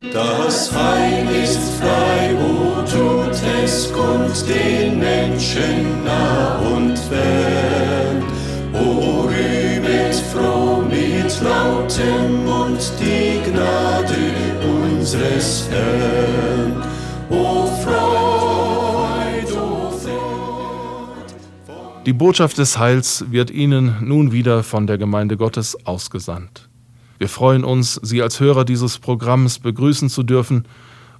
Das Heil ist frei, o tut es kund den Menschen nah und fern. O rühmet froh mit lautem Mund die Gnade unseres Herrn. O Freud, o Freud. Die Botschaft des Heils wird Ihnen nun wieder von der Gemeinde Gottes ausgesandt. Wir freuen uns, Sie als Hörer dieses Programms begrüßen zu dürfen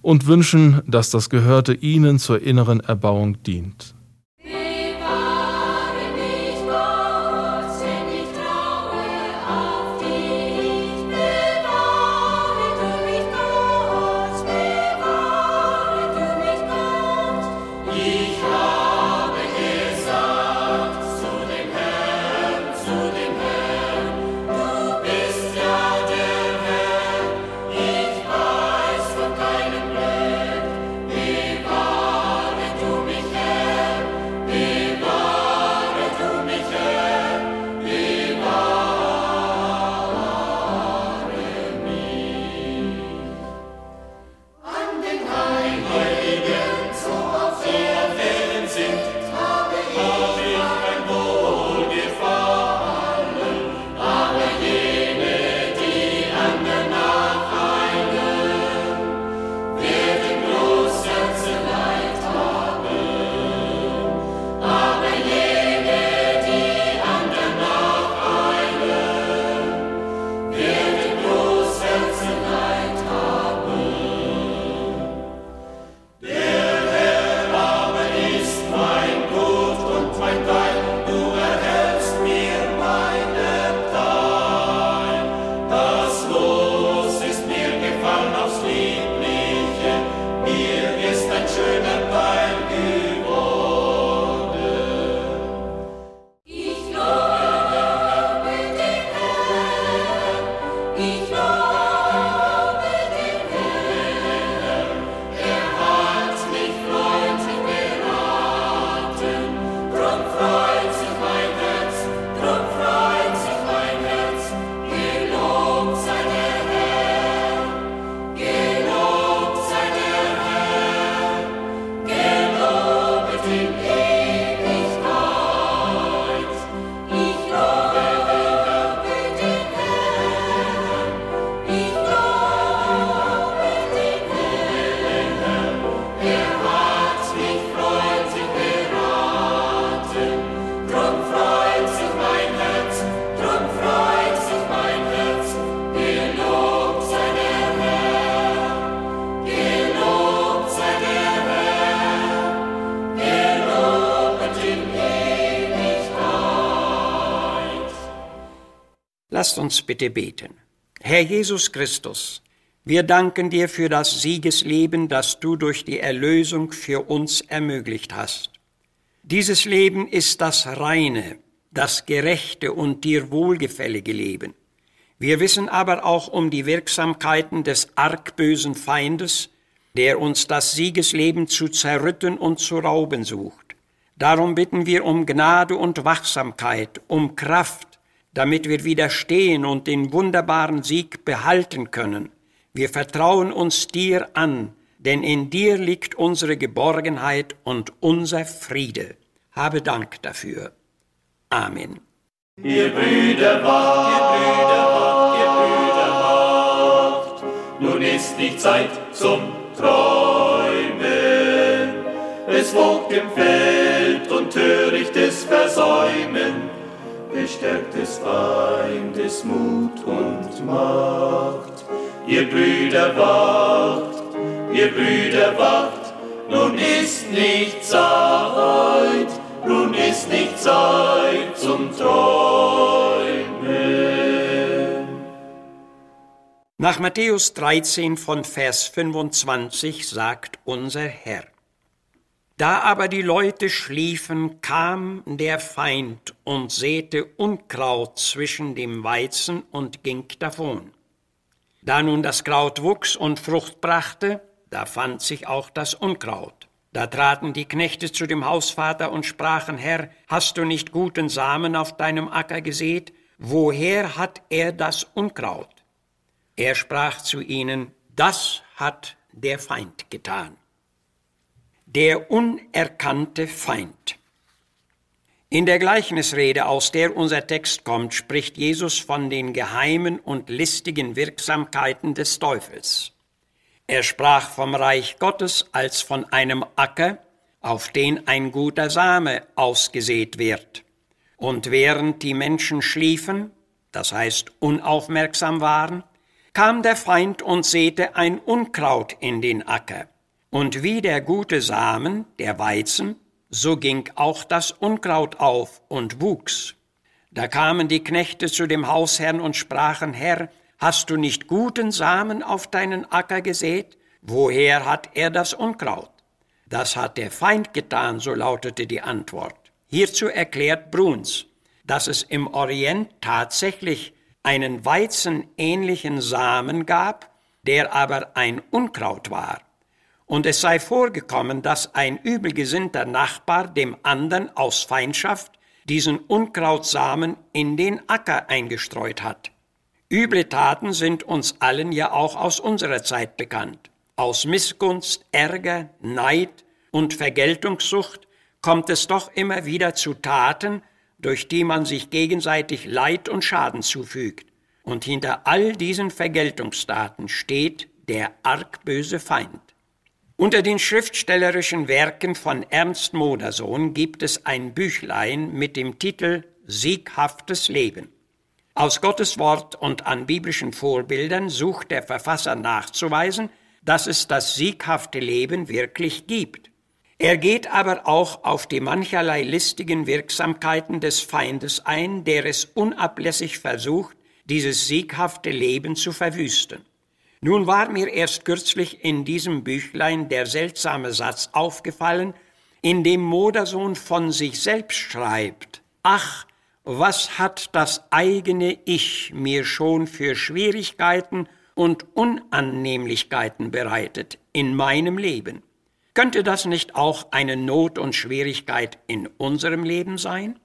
und wünschen, dass das Gehörte Ihnen zur inneren Erbauung dient. Lasst uns bitte beten. Herr Jesus Christus, wir danken dir für das Siegesleben, das du durch die Erlösung für uns ermöglicht hast. Dieses Leben ist das reine, das gerechte und dir wohlgefällige Leben. Wir wissen aber auch um die Wirksamkeiten des argbösen Feindes, der uns das Siegesleben zu zerrütten und zu rauben sucht. Darum bitten wir um Gnade und Wachsamkeit, um Kraft, damit wir widerstehen und den wunderbaren Sieg behalten können. Wir vertrauen uns dir an, denn in dir liegt unsere Geborgenheit und unser Friede. Habe Dank dafür. Amen. Ihr Brüder wacht, ihr Brüder wacht, ihr Brüder wacht. Nun ist nicht Zeit zum Träumen. Es wogt im Feld und törichtes Versäumen bestärkt des Feindes Mut und Macht. Ihr Brüder wacht, ihr Brüder wacht, nun ist nicht Zeit, nun ist nicht Zeit zum Träumen. Nach Matthäus 13 von Vers 25 sagt unser Herr, da aber die Leute schliefen, kam der Feind und säte Unkraut zwischen dem Weizen und ging davon. Da nun das Kraut wuchs und Frucht brachte, da fand sich auch das Unkraut. Da traten die Knechte zu dem Hausvater und sprachen, Herr, hast du nicht guten Samen auf deinem Acker gesät? Woher hat er das Unkraut? Er sprach zu ihnen, das hat der Feind getan? Der unerkannte Feind. In der Gleichnisrede, aus der unser Text kommt, spricht Jesus von den geheimen und listigen Wirksamkeiten des Teufels. Er sprach vom Reich Gottes als von einem Acker, auf den ein guter Same ausgesät wird. Und während die Menschen schliefen, das heißt unaufmerksam waren, kam der Feind und säte ein Unkraut in den Acker. Und wie der gute Samen, der Weizen, so ging auch das Unkraut auf und wuchs. Da kamen die Knechte zu dem Hausherrn und sprachen, Herr, hast du nicht guten Samen auf deinen Acker gesät? Woher hat er das Unkraut? Das hat der Feind getan, so lautete die Antwort. Hierzu erklärt Bruns, dass es im Orient tatsächlich einen weizenähnlichen Samen gab, der aber ein Unkraut war und es sei vorgekommen, dass ein übelgesinnter Nachbar dem andern aus Feindschaft diesen Unkrautsamen in den Acker eingestreut hat. Üble Taten sind uns allen ja auch aus unserer Zeit bekannt. Aus Missgunst, Ärger, Neid und Vergeltungssucht kommt es doch immer wieder zu Taten, durch die man sich gegenseitig Leid und Schaden zufügt. Und hinter all diesen Vergeltungstaten steht der argböse Feind. Unter den schriftstellerischen Werken von Ernst Modersohn gibt es ein Büchlein mit dem Titel Sieghaftes Leben. Aus Gottes Wort und an biblischen Vorbildern sucht der Verfasser nachzuweisen, dass es das sieghafte Leben wirklich gibt. Er geht aber auch auf die mancherlei listigen Wirksamkeiten des Feindes ein, der es unablässig versucht, dieses sieghafte Leben zu verwüsten. Nun war mir erst kürzlich in diesem Büchlein der seltsame Satz aufgefallen, in dem Modersohn von sich selbst schreibt, ach, was hat das eigene Ich mir schon für Schwierigkeiten und Unannehmlichkeiten bereitet in meinem Leben? Könnte das nicht auch eine Not und Schwierigkeit in unserem Leben sein?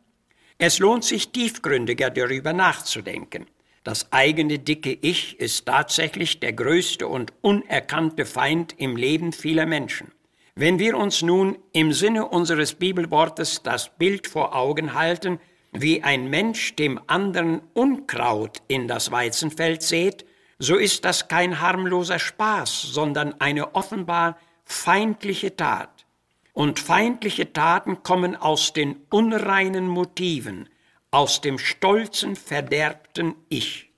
Es lohnt sich tiefgründiger darüber nachzudenken. Das eigene dicke Ich ist tatsächlich der größte und unerkannte Feind im Leben vieler Menschen. Wenn wir uns nun im Sinne unseres Bibelwortes das Bild vor Augen halten, wie ein Mensch dem anderen Unkraut in das Weizenfeld sät, so ist das kein harmloser Spaß, sondern eine offenbar feindliche Tat. Und feindliche Taten kommen aus den unreinen Motiven, aus dem stolzen, verderbten Ich.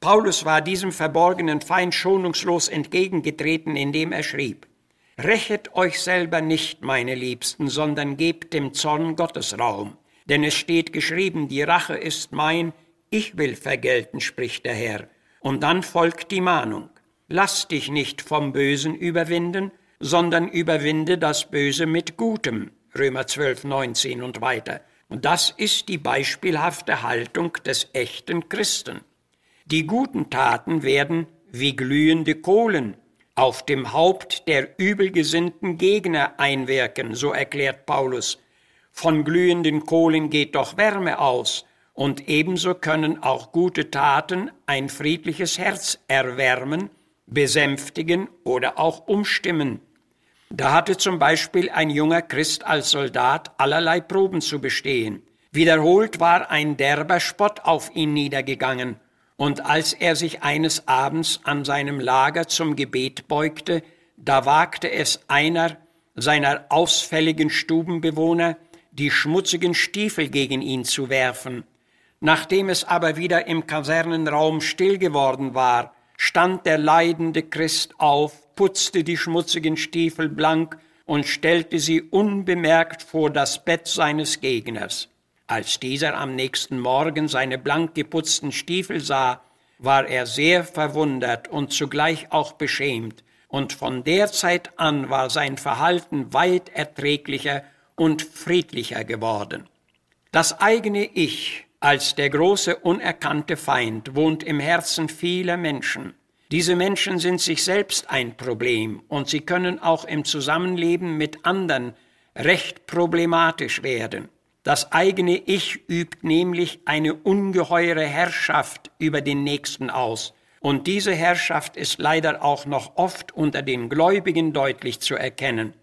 Paulus war diesem verborgenen Feind schonungslos entgegengetreten, indem er schrieb, Rächet euch selber nicht, meine Liebsten, sondern gebt dem Zorn Gottes Raum. Denn es steht geschrieben, die Rache ist mein, ich will vergelten, spricht der Herr. Und dann folgt die Mahnung. Lass dich nicht vom Bösen überwinden, sondern überwinde das Böse mit Gutem. Römer 12, 19 und weiter. Und das ist die beispielhafte Haltung des echten Christen. Die guten Taten werden wie glühende Kohlen auf dem Haupt der übelgesinnten Gegner einwirken, so erklärt Paulus. Von glühenden Kohlen geht doch Wärme aus, und ebenso können auch gute Taten ein friedliches Herz erwärmen, besänftigen oder auch umstimmen. Da hatte zum Beispiel ein junger Christ als Soldat allerlei Proben zu bestehen. Wiederholt war ein derber Spott auf ihn niedergegangen, und als er sich eines Abends an seinem Lager zum Gebet beugte, da wagte es einer seiner ausfälligen Stubenbewohner, die schmutzigen Stiefel gegen ihn zu werfen. Nachdem es aber wieder im Kasernenraum still geworden war, stand der leidende Christ auf, putzte die schmutzigen Stiefel blank und stellte sie unbemerkt vor das Bett seines Gegners. Als dieser am nächsten Morgen seine blank geputzten Stiefel sah, war er sehr verwundert und zugleich auch beschämt, und von der Zeit an war sein Verhalten weit erträglicher und friedlicher geworden. Das eigene Ich als der große unerkannte Feind wohnt im Herzen vieler Menschen. Diese Menschen sind sich selbst ein Problem und sie können auch im Zusammenleben mit anderen recht problematisch werden. Das eigene Ich übt nämlich eine ungeheure Herrschaft über den Nächsten aus Und diese Herrschaft ist leider auch noch oft unter den Gläubigen deutlich zu erkennen.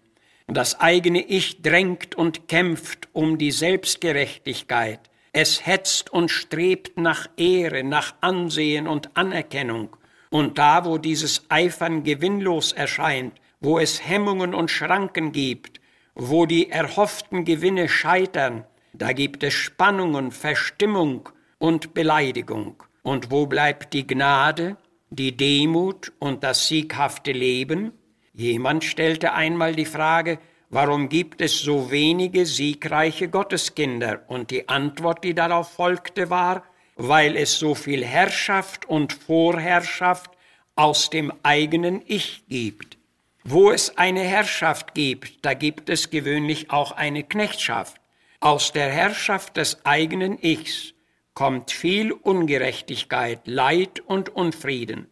Das eigene Ich drängt und kämpft um die Selbstgerechtigkeit. Es hetzt und strebt nach Ehre, nach Ansehen und Anerkennung. Und da, wo dieses Eifern gewinnlos erscheint, wo es Hemmungen und Schranken gibt, wo die erhofften Gewinne scheitern, da gibt es Spannungen, Verstimmung und Beleidigung. Und wo bleibt die Gnade, die Demut und das sieghafte Leben? Jemand stellte einmal die Frage, warum gibt es so wenige siegreiche Gotteskinder? Und die Antwort, die darauf folgte, war, weil es so viel Herrschaft und Vorherrschaft aus dem eigenen Ich gibt. Wo es eine Herrschaft gibt, da gibt es gewöhnlich auch eine Knechtschaft. Aus der Herrschaft des eigenen Ichs kommt viel Ungerechtigkeit, Leid und Unfrieden.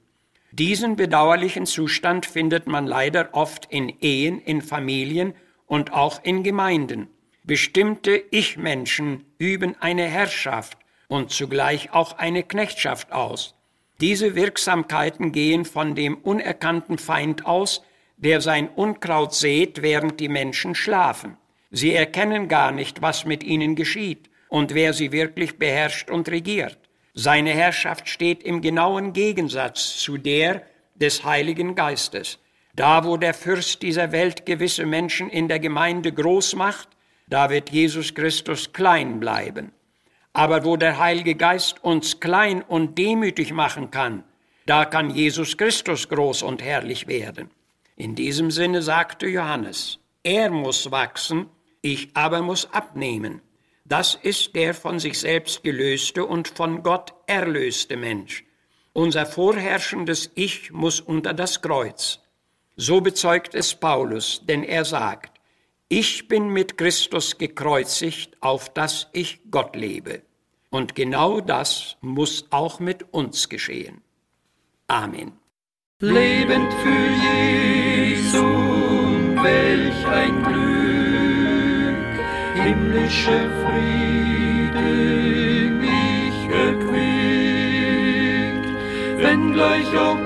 Diesen bedauerlichen Zustand findet man leider oft in Ehen, in Familien und auch in Gemeinden. Bestimmte Ich-Menschen üben eine Herrschaft und zugleich auch eine Knechtschaft aus. Diese Wirksamkeiten gehen von dem unerkannten Feind aus, der sein Unkraut sät, während die Menschen schlafen. Sie erkennen gar nicht, was mit ihnen geschieht und wer sie wirklich beherrscht und regiert. Seine Herrschaft steht im genauen Gegensatz zu der des Heiligen Geistes. Da, wo der Fürst dieser Welt gewisse Menschen in der Gemeinde groß macht, da wird Jesus Christus klein bleiben. Aber wo der Heilige Geist uns klein und demütig machen kann, da kann Jesus Christus groß und herrlich werden. In diesem Sinne sagte Johannes, er muss wachsen, ich aber muss abnehmen. Das ist der von sich selbst gelöste und von Gott erlöste Mensch. Unser vorherrschendes Ich muss unter das Kreuz. So bezeugt es Paulus, denn er sagt, ich bin mit Christus gekreuzigt, auf dass ich Gott lebe. Und genau das muss auch mit uns geschehen. Amen. Lebend für Jesu, welch ein Glück, himmlische Friede mich erquickt, wenngleich auch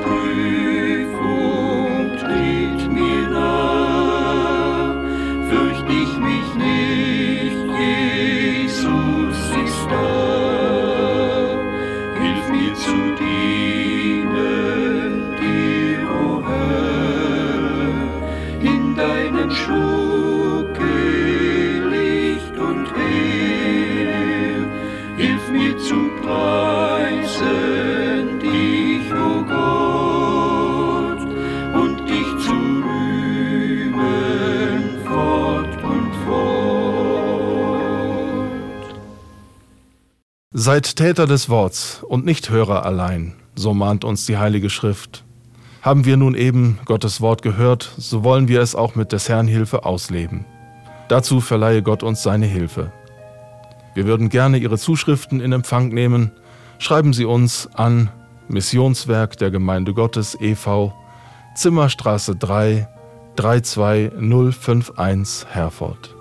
Seid Täter des Worts und nicht Hörer allein, so mahnt uns die Heilige Schrift. Haben wir nun eben Gottes Wort gehört, so wollen wir es auch mit des Herrn Hilfe ausleben. Dazu verleihe Gott uns seine Hilfe. Wir würden gerne Ihre Zuschriften in Empfang nehmen. Schreiben Sie uns an Missionswerk der Gemeinde Gottes e.V. Zimmerstraße 3 32051 Herford.